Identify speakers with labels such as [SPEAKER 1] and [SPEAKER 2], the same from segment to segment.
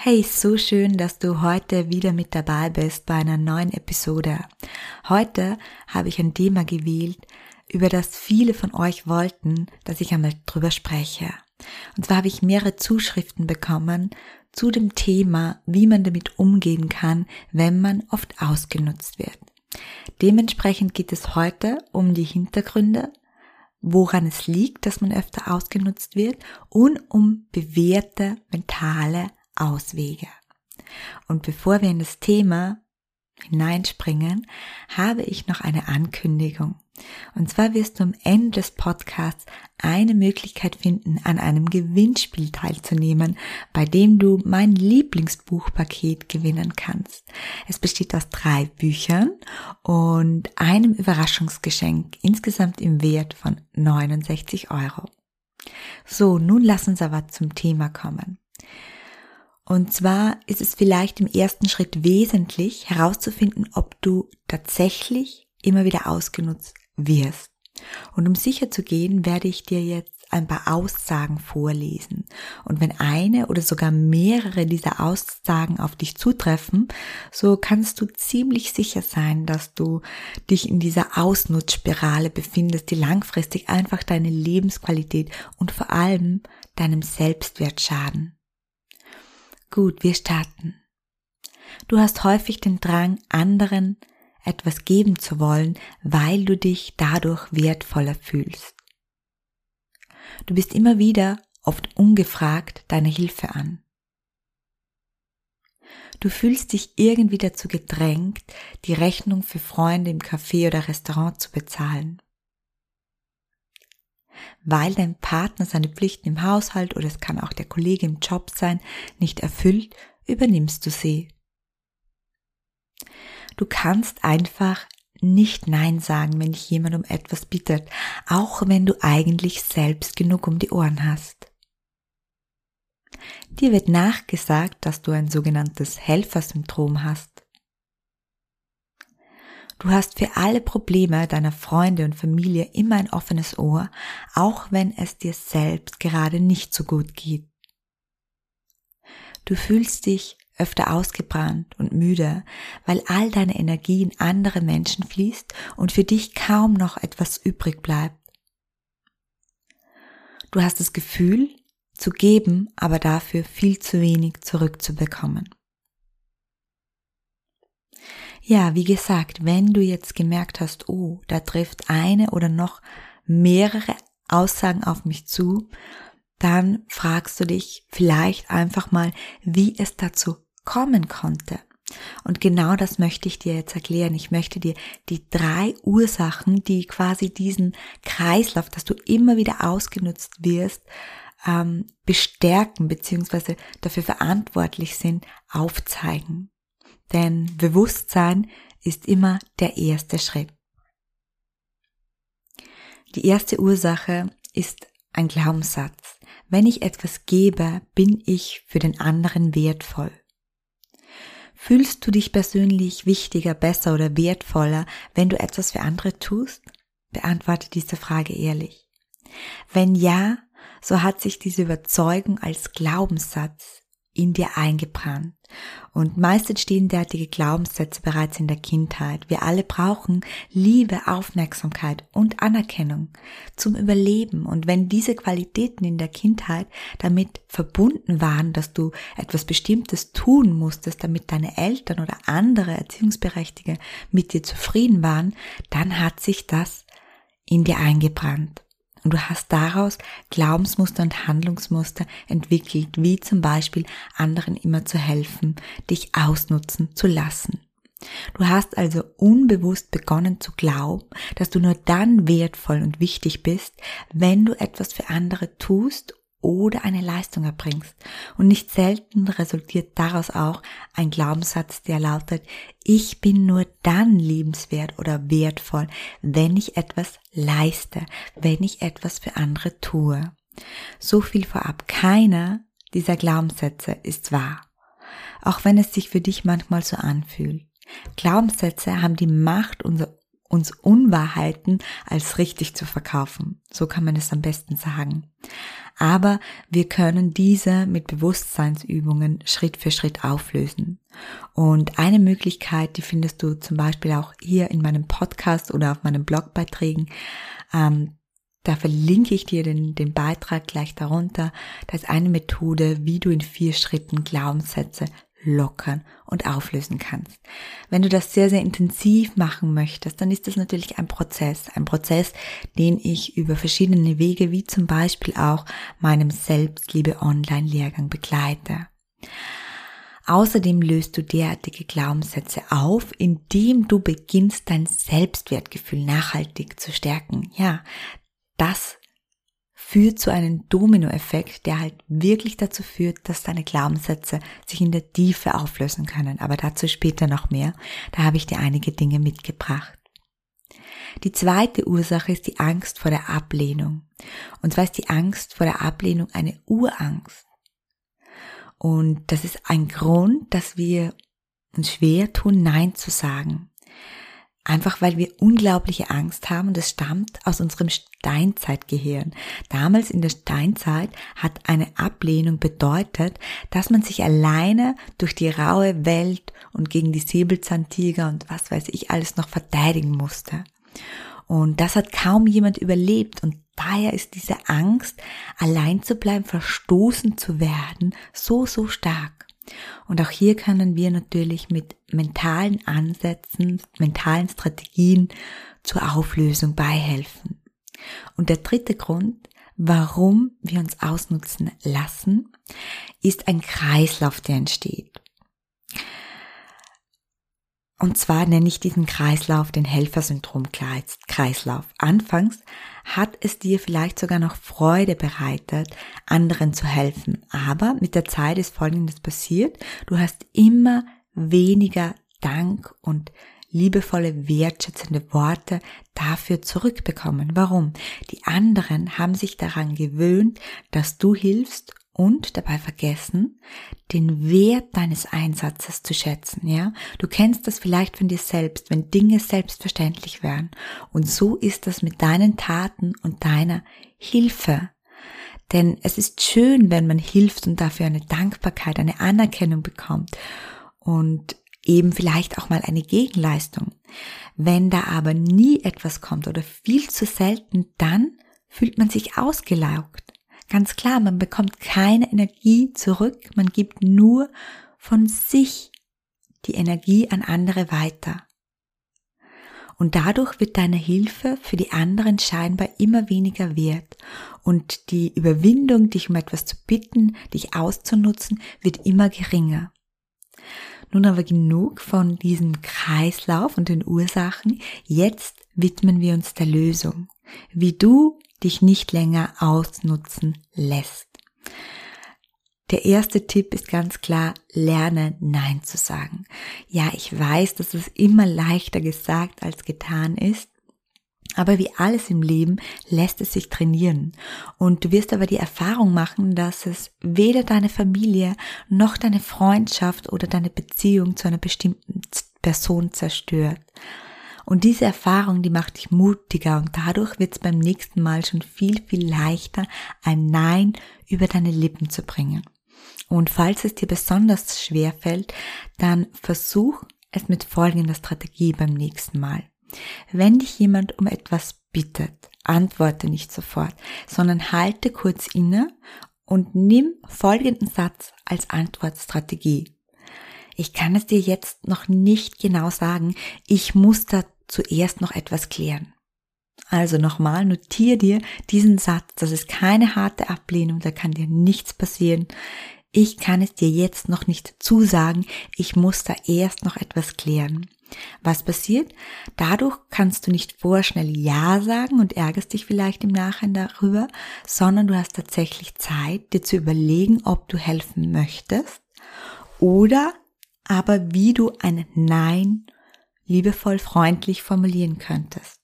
[SPEAKER 1] Hey, so schön, dass du heute wieder mit dabei bist bei einer neuen Episode. Heute habe ich ein Thema gewählt, über das viele von euch wollten, dass ich einmal drüber spreche. Und zwar habe ich mehrere Zuschriften bekommen zu dem Thema, wie man damit umgehen kann, wenn man oft ausgenutzt wird. Dementsprechend geht es heute um die Hintergründe, woran es liegt, dass man öfter ausgenutzt wird und um bewährte mentale Auswege. Und bevor wir in das Thema hineinspringen, habe ich noch eine Ankündigung. Und zwar wirst du am Ende des Podcasts eine Möglichkeit finden, an einem Gewinnspiel teilzunehmen, bei dem du mein Lieblingsbuchpaket gewinnen kannst. Es besteht aus drei Büchern und einem Überraschungsgeschenk, insgesamt im Wert von 69 Euro. So, nun lass uns aber zum Thema kommen. Und zwar ist es vielleicht im ersten Schritt wesentlich herauszufinden, ob du tatsächlich immer wieder ausgenutzt wirst. Und um sicher zu gehen, werde ich dir jetzt ein paar Aussagen vorlesen. Und wenn eine oder sogar mehrere dieser Aussagen auf dich zutreffen, so kannst du ziemlich sicher sein, dass du dich in dieser Ausnutzspirale befindest, die langfristig einfach deine Lebensqualität und vor allem deinem Selbstwert schaden. Gut, wir starten. Du hast häufig den Drang, anderen etwas geben zu wollen, weil du dich dadurch wertvoller fühlst. Du bist immer wieder, oft ungefragt, deine Hilfe an. Du fühlst dich irgendwie dazu gedrängt, die Rechnung für Freunde im Café oder Restaurant zu bezahlen weil dein Partner seine Pflichten im Haushalt oder es kann auch der Kollege im Job sein, nicht erfüllt, übernimmst du sie. Du kannst einfach nicht Nein sagen, wenn dich jemand um etwas bittet, auch wenn du eigentlich selbst genug um die Ohren hast. Dir wird nachgesagt, dass du ein sogenanntes Helfersyndrom hast. Du hast für alle Probleme deiner Freunde und Familie immer ein offenes Ohr, auch wenn es dir selbst gerade nicht so gut geht. Du fühlst dich öfter ausgebrannt und müde, weil all deine Energie in andere Menschen fließt und für dich kaum noch etwas übrig bleibt. Du hast das Gefühl, zu geben, aber dafür viel zu wenig zurückzubekommen. Ja, wie gesagt, wenn du jetzt gemerkt hast, oh, da trifft eine oder noch mehrere Aussagen auf mich zu, dann fragst du dich vielleicht einfach mal, wie es dazu kommen konnte. Und genau das möchte ich dir jetzt erklären. Ich möchte dir die drei Ursachen, die quasi diesen Kreislauf, dass du immer wieder ausgenutzt wirst, ähm, bestärken bzw. dafür verantwortlich sind, aufzeigen. Denn Bewusstsein ist immer der erste Schritt. Die erste Ursache ist ein Glaubenssatz. Wenn ich etwas gebe, bin ich für den anderen wertvoll. Fühlst du dich persönlich wichtiger, besser oder wertvoller, wenn du etwas für andere tust? Beantworte diese Frage ehrlich. Wenn ja, so hat sich diese Überzeugung als Glaubenssatz in dir eingebrannt. Und meist entstehen derartige Glaubenssätze bereits in der Kindheit. Wir alle brauchen Liebe, Aufmerksamkeit und Anerkennung zum Überleben. Und wenn diese Qualitäten in der Kindheit damit verbunden waren, dass du etwas Bestimmtes tun musstest, damit deine Eltern oder andere Erziehungsberechtigte mit dir zufrieden waren, dann hat sich das in dir eingebrannt. Und du hast daraus Glaubensmuster und Handlungsmuster entwickelt, wie zum Beispiel anderen immer zu helfen, dich ausnutzen zu lassen. Du hast also unbewusst begonnen zu glauben, dass du nur dann wertvoll und wichtig bist, wenn du etwas für andere tust oder eine Leistung erbringst. Und nicht selten resultiert daraus auch ein Glaubenssatz, der lautet, ich bin nur dann liebenswert oder wertvoll, wenn ich etwas leiste, wenn ich etwas für andere tue. So viel vorab. Keiner dieser Glaubenssätze ist wahr. Auch wenn es sich für dich manchmal so anfühlt. Glaubenssätze haben die Macht, uns Unwahrheiten als richtig zu verkaufen. So kann man es am besten sagen. Aber wir können diese mit Bewusstseinsübungen Schritt für Schritt auflösen. Und eine Möglichkeit, die findest du zum Beispiel auch hier in meinem Podcast oder auf meinen Blogbeiträgen, ähm, da verlinke ich dir den, den Beitrag gleich darunter. Das ist eine Methode, wie du in vier Schritten Glaubenssätze lockern und auflösen kannst. Wenn du das sehr, sehr intensiv machen möchtest, dann ist das natürlich ein Prozess. Ein Prozess, den ich über verschiedene Wege, wie zum Beispiel auch meinem Selbstliebe Online-Lehrgang begleite. Außerdem löst du derartige Glaubenssätze auf, indem du beginnst, dein Selbstwertgefühl nachhaltig zu stärken. Ja, das führt zu einem Dominoeffekt, der halt wirklich dazu führt, dass deine Glaubenssätze sich in der Tiefe auflösen können. Aber dazu später noch mehr. Da habe ich dir einige Dinge mitgebracht. Die zweite Ursache ist die Angst vor der Ablehnung. Und zwar ist die Angst vor der Ablehnung eine Urangst. Und das ist ein Grund, dass wir uns schwer tun, Nein zu sagen. Einfach weil wir unglaubliche Angst haben und es stammt aus unserem Steinzeitgehirn. Damals in der Steinzeit hat eine Ablehnung bedeutet, dass man sich alleine durch die raue Welt und gegen die Säbelzahntiger und was weiß ich alles noch verteidigen musste. Und das hat kaum jemand überlebt und daher ist diese Angst, allein zu bleiben, verstoßen zu werden, so, so stark. Und auch hier können wir natürlich mit mentalen Ansätzen, mentalen Strategien zur Auflösung beihelfen. Und der dritte Grund, warum wir uns ausnutzen lassen, ist ein Kreislauf, der entsteht. Und zwar nenne ich diesen Kreislauf den Helfersyndrom-Kreislauf. Anfangs hat es dir vielleicht sogar noch Freude bereitet, anderen zu helfen. Aber mit der Zeit ist Folgendes passiert. Du hast immer weniger Dank und liebevolle, wertschätzende Worte dafür zurückbekommen. Warum? Die anderen haben sich daran gewöhnt, dass du hilfst und dabei vergessen, den Wert deines Einsatzes zu schätzen, ja? Du kennst das vielleicht von dir selbst, wenn Dinge selbstverständlich wären. Und so ist das mit deinen Taten und deiner Hilfe. Denn es ist schön, wenn man hilft und dafür eine Dankbarkeit, eine Anerkennung bekommt und eben vielleicht auch mal eine Gegenleistung. Wenn da aber nie etwas kommt oder viel zu selten, dann fühlt man sich ausgelaugt. Ganz klar, man bekommt keine Energie zurück, man gibt nur von sich die Energie an andere weiter. Und dadurch wird deine Hilfe für die anderen scheinbar immer weniger wert. Und die Überwindung, dich um etwas zu bitten, dich auszunutzen, wird immer geringer. Nun aber genug von diesem Kreislauf und den Ursachen. Jetzt widmen wir uns der Lösung. Wie du dich nicht länger ausnutzen lässt. Der erste Tipp ist ganz klar, lerne Nein zu sagen. Ja, ich weiß, dass es immer leichter gesagt als getan ist. Aber wie alles im Leben lässt es sich trainieren. Und du wirst aber die Erfahrung machen, dass es weder deine Familie noch deine Freundschaft oder deine Beziehung zu einer bestimmten Person zerstört. Und diese Erfahrung, die macht dich mutiger und dadurch wird es beim nächsten Mal schon viel, viel leichter, ein Nein über deine Lippen zu bringen. Und falls es dir besonders schwer fällt, dann versuch es mit folgender Strategie beim nächsten Mal. Wenn dich jemand um etwas bittet, antworte nicht sofort, sondern halte kurz inne und nimm folgenden Satz als Antwortstrategie. Ich kann es dir jetzt noch nicht genau sagen, ich muss da zuerst noch etwas klären. Also nochmal, notier dir diesen Satz, das ist keine harte Ablehnung, da kann dir nichts passieren. Ich kann es dir jetzt noch nicht zusagen, ich muss da erst noch etwas klären. Was passiert? Dadurch kannst du nicht vorschnell Ja sagen und ärgerst dich vielleicht im Nachhinein darüber, sondern du hast tatsächlich Zeit, dir zu überlegen, ob du helfen möchtest oder aber wie du ein Nein liebevoll freundlich formulieren könntest.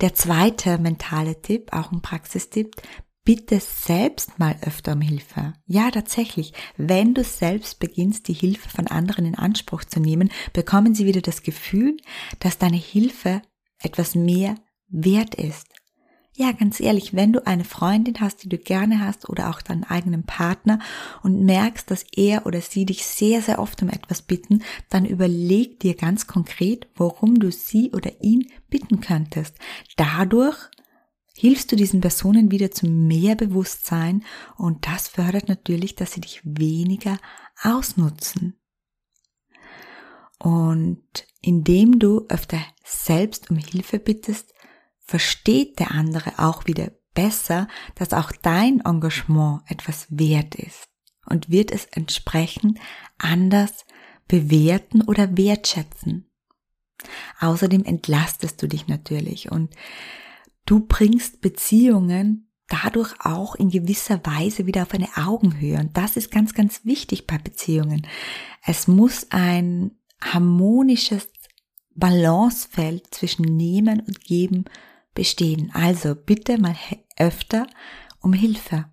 [SPEAKER 1] Der zweite mentale Tipp, auch ein Praxistipp, bitte selbst mal öfter um Hilfe. Ja, tatsächlich. Wenn du selbst beginnst, die Hilfe von anderen in Anspruch zu nehmen, bekommen sie wieder das Gefühl, dass deine Hilfe etwas mehr wert ist. Ja, ganz ehrlich, wenn du eine Freundin hast, die du gerne hast oder auch deinen eigenen Partner und merkst, dass er oder sie dich sehr, sehr oft um etwas bitten, dann überleg dir ganz konkret, worum du sie oder ihn bitten könntest. Dadurch hilfst du diesen Personen wieder zu mehr Bewusstsein und das fördert natürlich, dass sie dich weniger ausnutzen. Und indem du öfter selbst um Hilfe bittest, versteht der andere auch wieder besser, dass auch dein Engagement etwas wert ist und wird es entsprechend anders bewerten oder wertschätzen. Außerdem entlastest du dich natürlich und Du bringst Beziehungen dadurch auch in gewisser Weise wieder auf eine Augenhöhe. Und das ist ganz, ganz wichtig bei Beziehungen. Es muss ein harmonisches Balancefeld zwischen Nehmen und Geben bestehen. Also bitte mal öfter um Hilfe.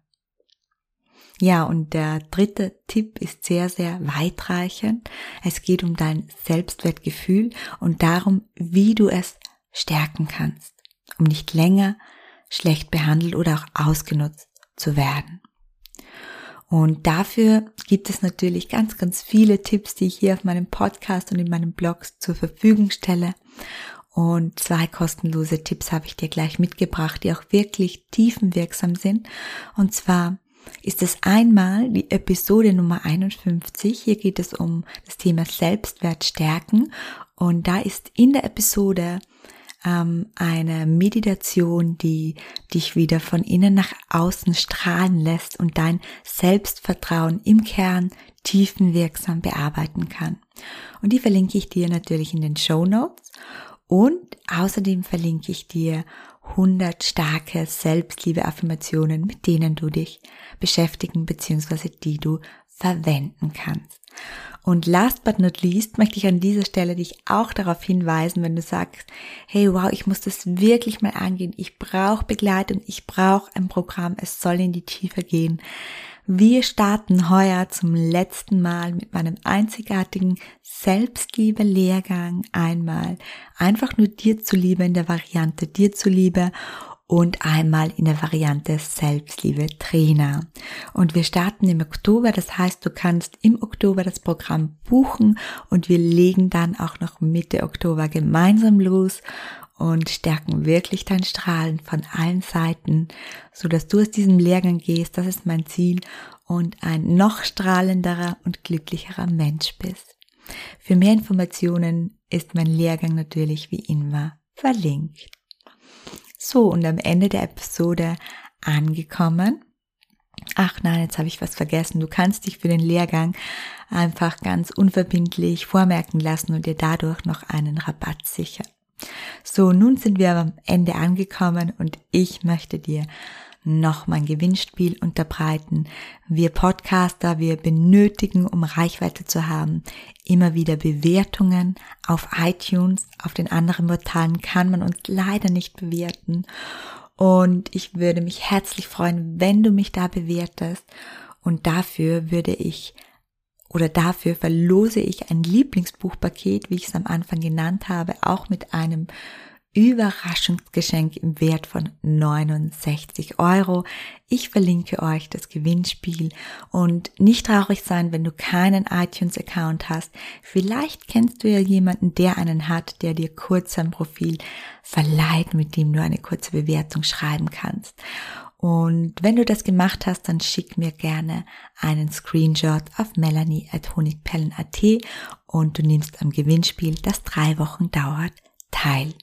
[SPEAKER 1] Ja, und der dritte Tipp ist sehr, sehr weitreichend. Es geht um dein Selbstwertgefühl und darum, wie du es stärken kannst um nicht länger schlecht behandelt oder auch ausgenutzt zu werden. Und dafür gibt es natürlich ganz, ganz viele Tipps, die ich hier auf meinem Podcast und in meinem Blog zur Verfügung stelle. Und zwei kostenlose Tipps habe ich dir gleich mitgebracht, die auch wirklich tiefenwirksam sind. Und zwar ist es einmal die Episode Nummer 51. Hier geht es um das Thema Selbstwert stärken. Und da ist in der Episode ähm, eine Meditation, die dich wieder von innen nach außen strahlen lässt und dein Selbstvertrauen im Kern tiefenwirksam bearbeiten kann. Und die verlinke ich dir natürlich in den Show Notes und außerdem verlinke ich dir 100 starke Selbstliebe-Affirmationen, mit denen du dich beschäftigen bzw. die du verwenden kannst. Und last but not least möchte ich an dieser Stelle dich auch darauf hinweisen, wenn du sagst, hey wow, ich muss das wirklich mal angehen, ich brauche Begleitung, ich brauche ein Programm, es soll in die Tiefe gehen. Wir starten heuer zum letzten Mal mit meinem einzigartigen Selbstliebe-Lehrgang einmal. Einfach nur dir zuliebe in der Variante dir zuliebe und einmal in der Variante Selbstliebe Trainer. Und wir starten im Oktober, das heißt, du kannst im Oktober das Programm buchen und wir legen dann auch noch Mitte Oktober gemeinsam los und stärken wirklich dein Strahlen von allen Seiten, so dass du aus diesem Lehrgang gehst, das ist mein Ziel und ein noch strahlenderer und glücklicherer Mensch bist. Für mehr Informationen ist mein Lehrgang natürlich wie immer verlinkt. So, und am Ende der Episode angekommen. Ach nein, jetzt habe ich was vergessen. Du kannst dich für den Lehrgang einfach ganz unverbindlich vormerken lassen und dir dadurch noch einen Rabatt sichern. So, nun sind wir am Ende angekommen und ich möchte dir noch mein Gewinnspiel unterbreiten. Wir Podcaster, wir benötigen, um Reichweite zu haben, immer wieder Bewertungen auf iTunes. Auf den anderen Portalen kann man uns leider nicht bewerten. Und ich würde mich herzlich freuen, wenn du mich da bewertest. Und dafür würde ich oder dafür verlose ich ein Lieblingsbuchpaket, wie ich es am Anfang genannt habe, auch mit einem Überraschungsgeschenk im Wert von 69 Euro. Ich verlinke euch das Gewinnspiel und nicht traurig sein, wenn du keinen iTunes-Account hast. Vielleicht kennst du ja jemanden, der einen hat, der dir kurz sein Profil verleiht, mit dem du eine kurze Bewertung schreiben kannst. Und wenn du das gemacht hast, dann schick mir gerne einen Screenshot auf melanie at honigperlen.at und du nimmst am Gewinnspiel, das drei Wochen dauert, teil.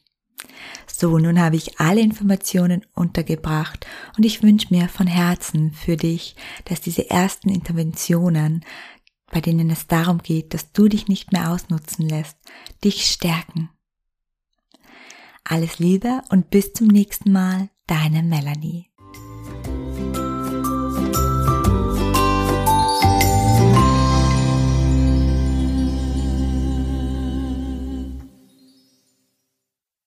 [SPEAKER 1] So, nun habe ich alle Informationen untergebracht und ich wünsche mir von Herzen für dich, dass diese ersten Interventionen bei denen es darum geht, dass du dich nicht mehr ausnutzen lässt, dich stärken. Alles Liebe und bis zum nächsten Mal, deine Melanie.